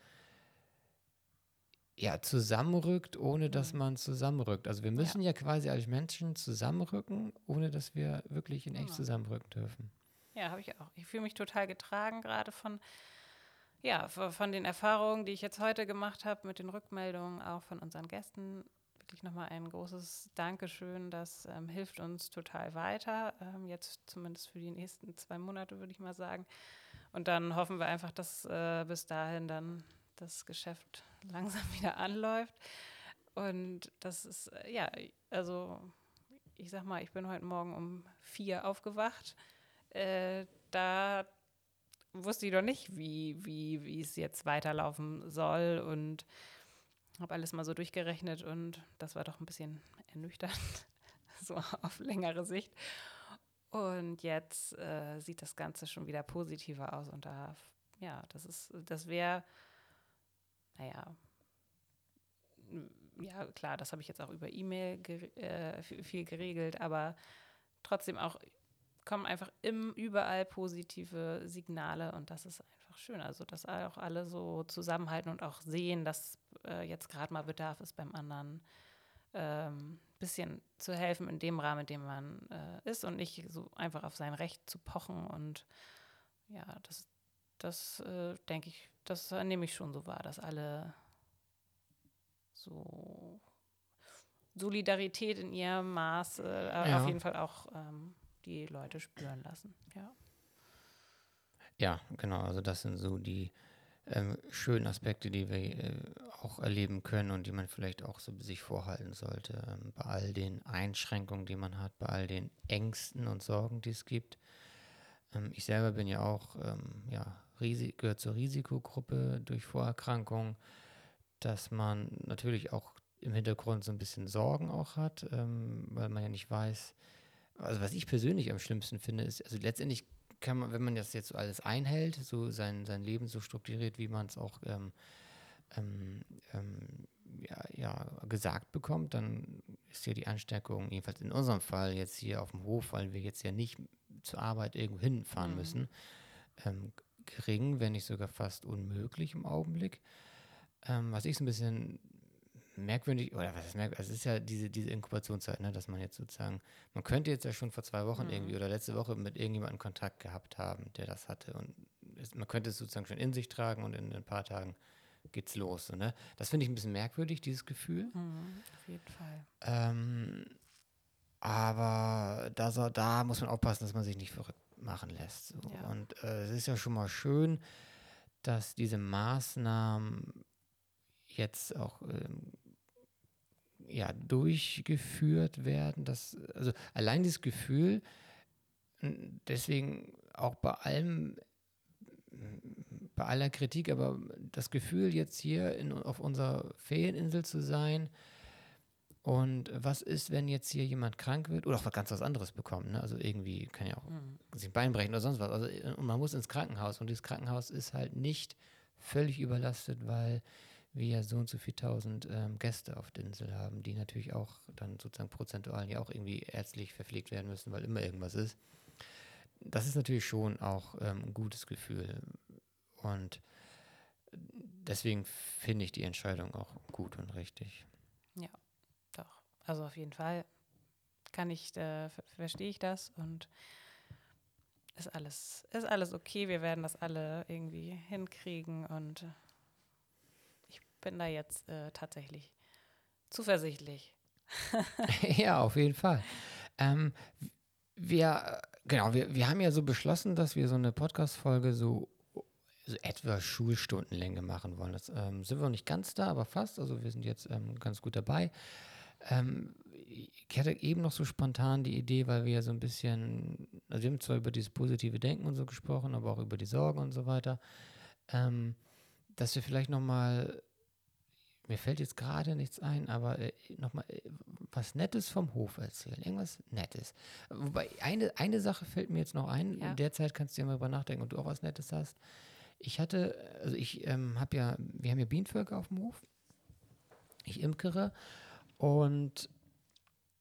ja, zusammenrückt, ohne dass mhm. man zusammenrückt. Also wir müssen ja. ja quasi als Menschen zusammenrücken, ohne dass wir wirklich in echt ja. zusammenrücken dürfen. Ja, habe ich auch. Ich fühle mich total getragen, gerade von, ja, von den Erfahrungen, die ich jetzt heute gemacht habe, mit den Rückmeldungen auch von unseren Gästen. Wirklich nochmal ein großes Dankeschön. Das ähm, hilft uns total weiter. Ähm, jetzt zumindest für die nächsten zwei Monate, würde ich mal sagen. Und dann hoffen wir einfach, dass äh, bis dahin dann das Geschäft [LAUGHS] langsam wieder anläuft. Und das ist, äh, ja, also ich sag mal, ich bin heute Morgen um vier aufgewacht. Äh, da wusste ich doch nicht, wie, wie, wie es jetzt weiterlaufen soll und habe alles mal so durchgerechnet und das war doch ein bisschen ernüchternd, [LAUGHS] so auf längere Sicht. Und jetzt äh, sieht das Ganze schon wieder positiver aus. Und da, ja, das ist, das wäre, naja, ja, klar, das habe ich jetzt auch über E-Mail äh, viel geregelt, aber trotzdem auch kommen einfach im, überall positive Signale und das ist einfach schön. Also, dass auch alle so zusammenhalten und auch sehen, dass äh, jetzt gerade mal Bedarf ist beim anderen, ähm, bisschen zu helfen in dem Rahmen, in dem man äh, ist und nicht so einfach auf sein Recht zu pochen. Und ja, das, das äh, denke ich, das nehme ich schon so wahr, dass alle so Solidarität in ihrem Maß äh, ja. auf jeden Fall auch ähm, die Leute spüren lassen. Ja. Ja, genau. Also das sind so die ähm, schönen Aspekte, die wir äh, auch erleben können und die man vielleicht auch so sich vorhalten sollte. Ähm, bei all den Einschränkungen, die man hat, bei all den Ängsten und Sorgen, die es gibt. Ähm, ich selber bin ja auch, ähm, ja, gehört zur Risikogruppe durch Vorerkrankungen, dass man natürlich auch im Hintergrund so ein bisschen Sorgen auch hat, ähm, weil man ja nicht weiß, also was ich persönlich am schlimmsten finde, ist, also letztendlich kann man, wenn man das jetzt so alles einhält, so sein, sein Leben so strukturiert, wie man es auch ähm, ähm, ähm, ja, ja, gesagt bekommt, dann ist ja die Ansteckung, jedenfalls in unserem Fall jetzt hier auf dem Hof, weil wir jetzt ja nicht zur Arbeit irgendwo hinfahren mhm. müssen, ähm, gering, wenn nicht sogar fast unmöglich im Augenblick. Ähm, was ich so ein bisschen merkwürdig, oder was ist merkwürdig, also es ist ja diese, diese Inkubationszeit, ne, dass man jetzt sozusagen, man könnte jetzt ja schon vor zwei Wochen mhm. irgendwie oder letzte Woche mit irgendjemandem Kontakt gehabt haben, der das hatte. Und es, man könnte es sozusagen schon in sich tragen und in ein paar Tagen geht's los. So, ne? Das finde ich ein bisschen merkwürdig, dieses Gefühl. Mhm, auf jeden Fall. Ähm, aber da, da muss man aufpassen, dass man sich nicht verrückt machen lässt. So. Ja. Und äh, es ist ja schon mal schön, dass diese Maßnahmen jetzt auch ähm, ja, durchgeführt werden. Dass, also allein das Gefühl, deswegen auch bei allem, bei aller Kritik, aber das Gefühl, jetzt hier in, auf unserer Ferieninsel zu sein, und was ist, wenn jetzt hier jemand krank wird oder auch ganz was anderes bekommt? Ne? Also irgendwie kann ja auch mhm. sich ein Bein brechen oder sonst was. Also, und man muss ins Krankenhaus und dieses Krankenhaus ist halt nicht völlig überlastet, weil wir ja so und so viele tausend ähm, Gäste auf der Insel haben, die natürlich auch dann sozusagen prozentual ja auch irgendwie ärztlich verpflegt werden müssen, weil immer irgendwas ist. Das ist natürlich schon auch ähm, ein gutes Gefühl. Und deswegen finde ich die Entscheidung auch gut und richtig. Ja, doch. Also auf jeden Fall kann ich, äh, verstehe ich das und ist alles, ist alles okay. Wir werden das alle irgendwie hinkriegen und bin da jetzt äh, tatsächlich zuversichtlich. [LAUGHS] ja, auf jeden Fall. Ähm, wir, genau, wir, wir haben ja so beschlossen, dass wir so eine Podcast-Folge so, so etwa Schulstundenlänge machen wollen. Das ähm, sind wir noch nicht ganz da, aber fast. Also wir sind jetzt ähm, ganz gut dabei. Ähm, ich hatte eben noch so spontan die Idee, weil wir ja so ein bisschen, also wir haben zwar über dieses positive Denken und so gesprochen, aber auch über die Sorgen und so weiter, ähm, dass wir vielleicht nochmal mir fällt jetzt gerade nichts ein, aber äh, nochmal äh, was Nettes vom Hof erzählen. Irgendwas Nettes. Wobei, eine, eine Sache fällt mir jetzt noch ein. Ja. In der Zeit kannst du ja mal drüber nachdenken, ob du auch was Nettes hast. Ich hatte, also ich ähm, habe ja, wir haben ja Bienenvölker auf dem Hof. Ich imkere und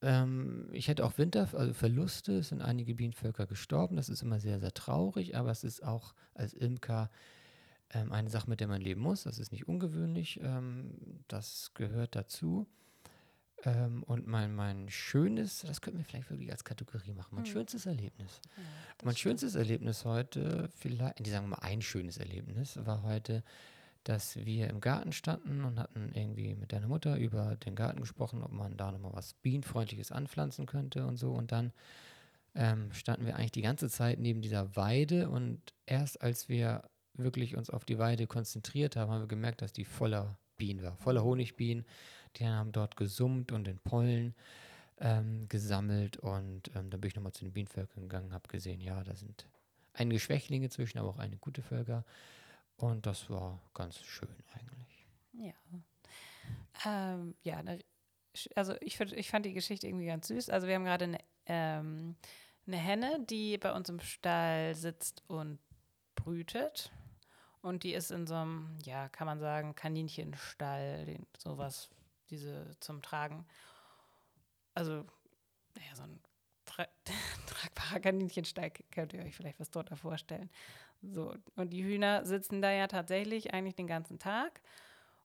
ähm, ich hatte auch Winter, also Verluste, es sind einige Bienenvölker gestorben. Das ist immer sehr, sehr traurig, aber es ist auch als Imker ähm, eine Sache, mit der man leben muss. Das ist nicht ungewöhnlich. Ähm, das gehört dazu. Ähm, und mein, mein schönes, das könnten wir vielleicht wirklich als Kategorie machen, mein hm. schönstes Erlebnis. Ja, mein stimmt. schönstes Erlebnis heute, vielleicht, die sagen wir mal ein schönes Erlebnis, war heute, dass wir im Garten standen und hatten irgendwie mit deiner Mutter über den Garten gesprochen, ob man da nochmal was Bienenfreundliches anpflanzen könnte und so. Und dann ähm, standen wir eigentlich die ganze Zeit neben dieser Weide und erst als wir wirklich uns auf die Weide konzentriert haben, haben wir gemerkt, dass die voller Bienen war, voller Honigbienen. Die haben dort gesummt und den Pollen ähm, gesammelt und ähm, dann bin ich nochmal zu den Bienenvölkern gegangen, habe gesehen, ja, da sind einige Schwächlinge zwischen, aber auch einige gute Völker und das war ganz schön eigentlich. Ja. Ähm, ja, ne, also ich, ich fand die Geschichte irgendwie ganz süß. Also wir haben gerade eine, ähm, eine Henne, die bei uns im Stall sitzt und brütet. Und die ist in so einem, ja, kann man sagen, Kaninchenstall, den, sowas, diese zum Tragen. Also, naja, so ein tra [LAUGHS] tragbarer Kaninchenstall könnt ihr euch vielleicht was drunter vorstellen. So, und die Hühner sitzen da ja tatsächlich eigentlich den ganzen Tag.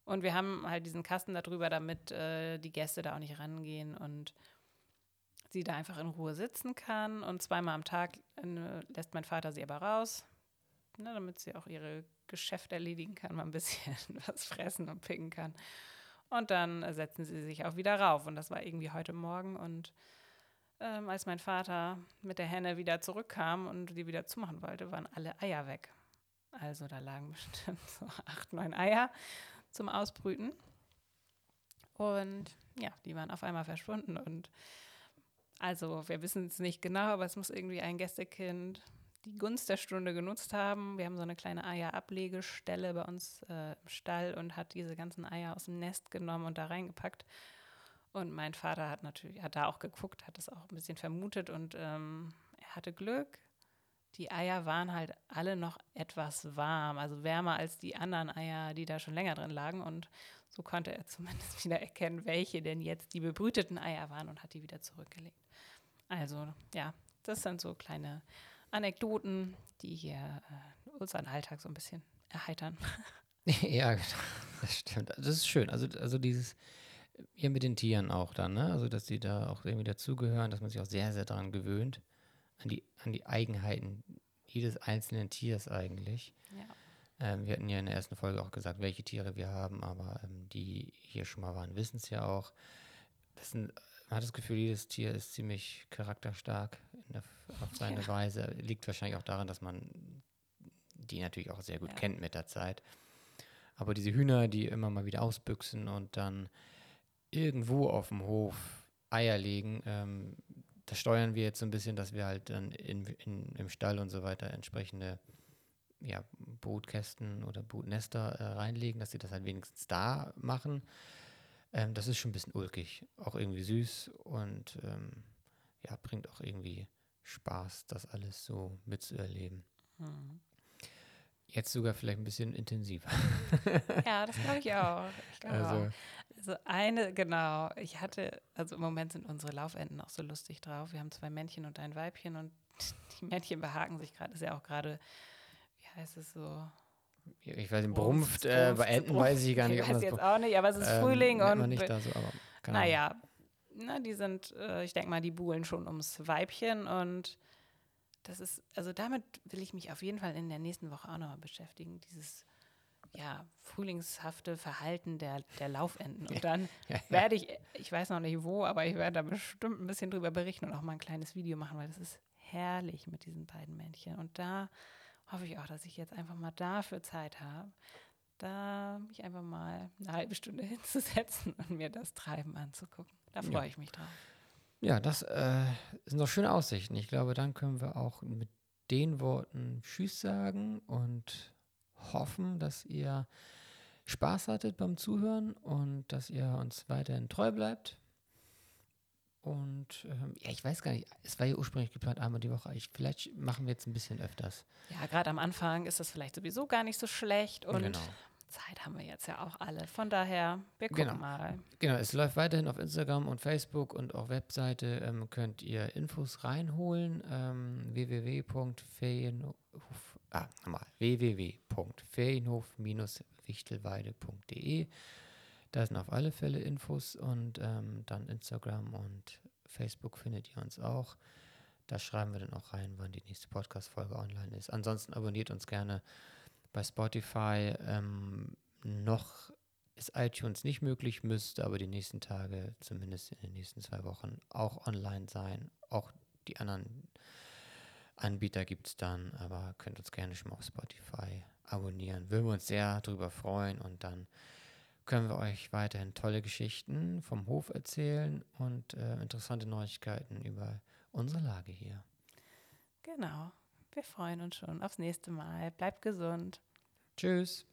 Und wir haben halt diesen Kasten darüber, damit äh, die Gäste da auch nicht rangehen und sie da einfach in Ruhe sitzen kann. Und zweimal am Tag äh, lässt mein Vater sie aber raus, ne, damit sie auch ihre Geschäfte erledigen kann, mal ein bisschen [LAUGHS] was fressen und picken kann. Und dann setzen sie sich auch wieder rauf. Und das war irgendwie heute Morgen. Und ähm, als mein Vater mit der Henne wieder zurückkam und die wieder zumachen wollte, waren alle Eier weg. Also da lagen [LAUGHS] bestimmt so acht, neun Eier zum Ausbrüten. Und ja, die waren auf einmal verschwunden. Und also wir wissen es nicht genau, aber es muss irgendwie ein Gästekind die Gunst der Stunde genutzt haben. Wir haben so eine kleine Eierablegestelle bei uns äh, im Stall und hat diese ganzen Eier aus dem Nest genommen und da reingepackt. Und mein Vater hat natürlich, hat da auch geguckt, hat das auch ein bisschen vermutet und ähm, er hatte Glück. Die Eier waren halt alle noch etwas warm, also wärmer als die anderen Eier, die da schon länger drin lagen. Und so konnte er [LAUGHS] zumindest wieder erkennen, welche denn jetzt die bebrüteten Eier waren und hat die wieder zurückgelegt. Also ja, das sind so kleine Anekdoten, die hier äh, unseren Alltag so ein bisschen erheitern. [LAUGHS] ja, [LAUGHS] das stimmt. Das ist schön. Also, also dieses, hier mit den Tieren auch dann, ne? Also, dass die da auch irgendwie dazugehören, dass man sich auch sehr, sehr daran gewöhnt, an die, an die Eigenheiten jedes einzelnen Tiers eigentlich. Ja. Ähm, wir hatten ja in der ersten Folge auch gesagt, welche Tiere wir haben, aber ähm, die hier schon mal waren, wissen es ja auch. Das sind man hat das Gefühl, jedes Tier ist ziemlich charakterstark der, auf seine ja. Weise. Liegt wahrscheinlich auch daran, dass man die natürlich auch sehr gut ja. kennt mit der Zeit. Aber diese Hühner, die immer mal wieder ausbüchsen und dann irgendwo auf dem Hof Eier legen, ähm, das steuern wir jetzt so ein bisschen, dass wir halt dann in, in, im Stall und so weiter entsprechende ja, Brutkästen oder Brutnester äh, reinlegen, dass sie das halt wenigstens da machen. Ähm, das ist schon ein bisschen ulkig, auch irgendwie süß und ähm, ja, bringt auch irgendwie Spaß, das alles so mitzuerleben. Mhm. Jetzt sogar vielleicht ein bisschen intensiver. [LAUGHS] Ja, das glaube ich auch. Ich glaub also, auch. also eine, genau, ich hatte, also im Moment sind unsere Laufenden auch so lustig drauf. Wir haben zwei Männchen und ein Weibchen und [LAUGHS] die Männchen behaken sich gerade, ist ja auch gerade, wie heißt es so, ich weiß nicht, Brumpft, äh, bei Enten Brumpft, weiß ich gar nicht. Ich weiß jetzt auch nicht, aber es ist ähm, Frühling und. Nicht da so, aber naja, na, die sind, äh, ich denke mal, die buhlen schon ums Weibchen und das ist, also damit will ich mich auf jeden Fall in der nächsten Woche auch nochmal beschäftigen. Dieses ja, frühlingshafte Verhalten der, der Laufenden. Und dann ja, ja, werde ich, ich weiß noch nicht wo, aber ich werde da bestimmt ein bisschen drüber berichten und auch mal ein kleines Video machen, weil das ist herrlich mit diesen beiden Männchen. Und da hoffe ich auch, dass ich jetzt einfach mal dafür Zeit habe, da mich einfach mal eine halbe Stunde [LAUGHS] hinzusetzen und mir das Treiben anzugucken. Da freue ja. ich mich drauf. Ja, das äh, sind doch schöne Aussichten. Ich glaube, dann können wir auch mit den Worten Tschüss sagen und hoffen, dass ihr Spaß hattet beim Zuhören und dass ihr uns weiterhin treu bleibt. Und ähm, ja, ich weiß gar nicht, es war ja ursprünglich geplant, einmal die Woche. Ich, vielleicht machen wir jetzt ein bisschen öfters. Ja, gerade am Anfang ist das vielleicht sowieso gar nicht so schlecht. Und genau. Zeit haben wir jetzt ja auch alle. Von daher, wir gucken genau. mal. Genau, es läuft weiterhin auf Instagram und Facebook und auch Webseite ähm, könnt ihr Infos reinholen. Ähm, www.ferienhof, ah, nochmal, www.ferienhof-wichtelweide.de da sind auf alle Fälle Infos und ähm, dann Instagram und Facebook findet ihr uns auch. Da schreiben wir dann auch rein, wann die nächste Podcast-Folge online ist. Ansonsten abonniert uns gerne bei Spotify. Ähm, noch ist iTunes nicht möglich, müsste aber die nächsten Tage, zumindest in den nächsten zwei Wochen, auch online sein. Auch die anderen Anbieter gibt es dann, aber könnt uns gerne schon mal auf Spotify abonnieren. Würden wir uns sehr darüber freuen und dann können wir euch weiterhin tolle Geschichten vom Hof erzählen und äh, interessante Neuigkeiten über unsere Lage hier. Genau. Wir freuen uns schon aufs nächste Mal. Bleibt gesund. Tschüss.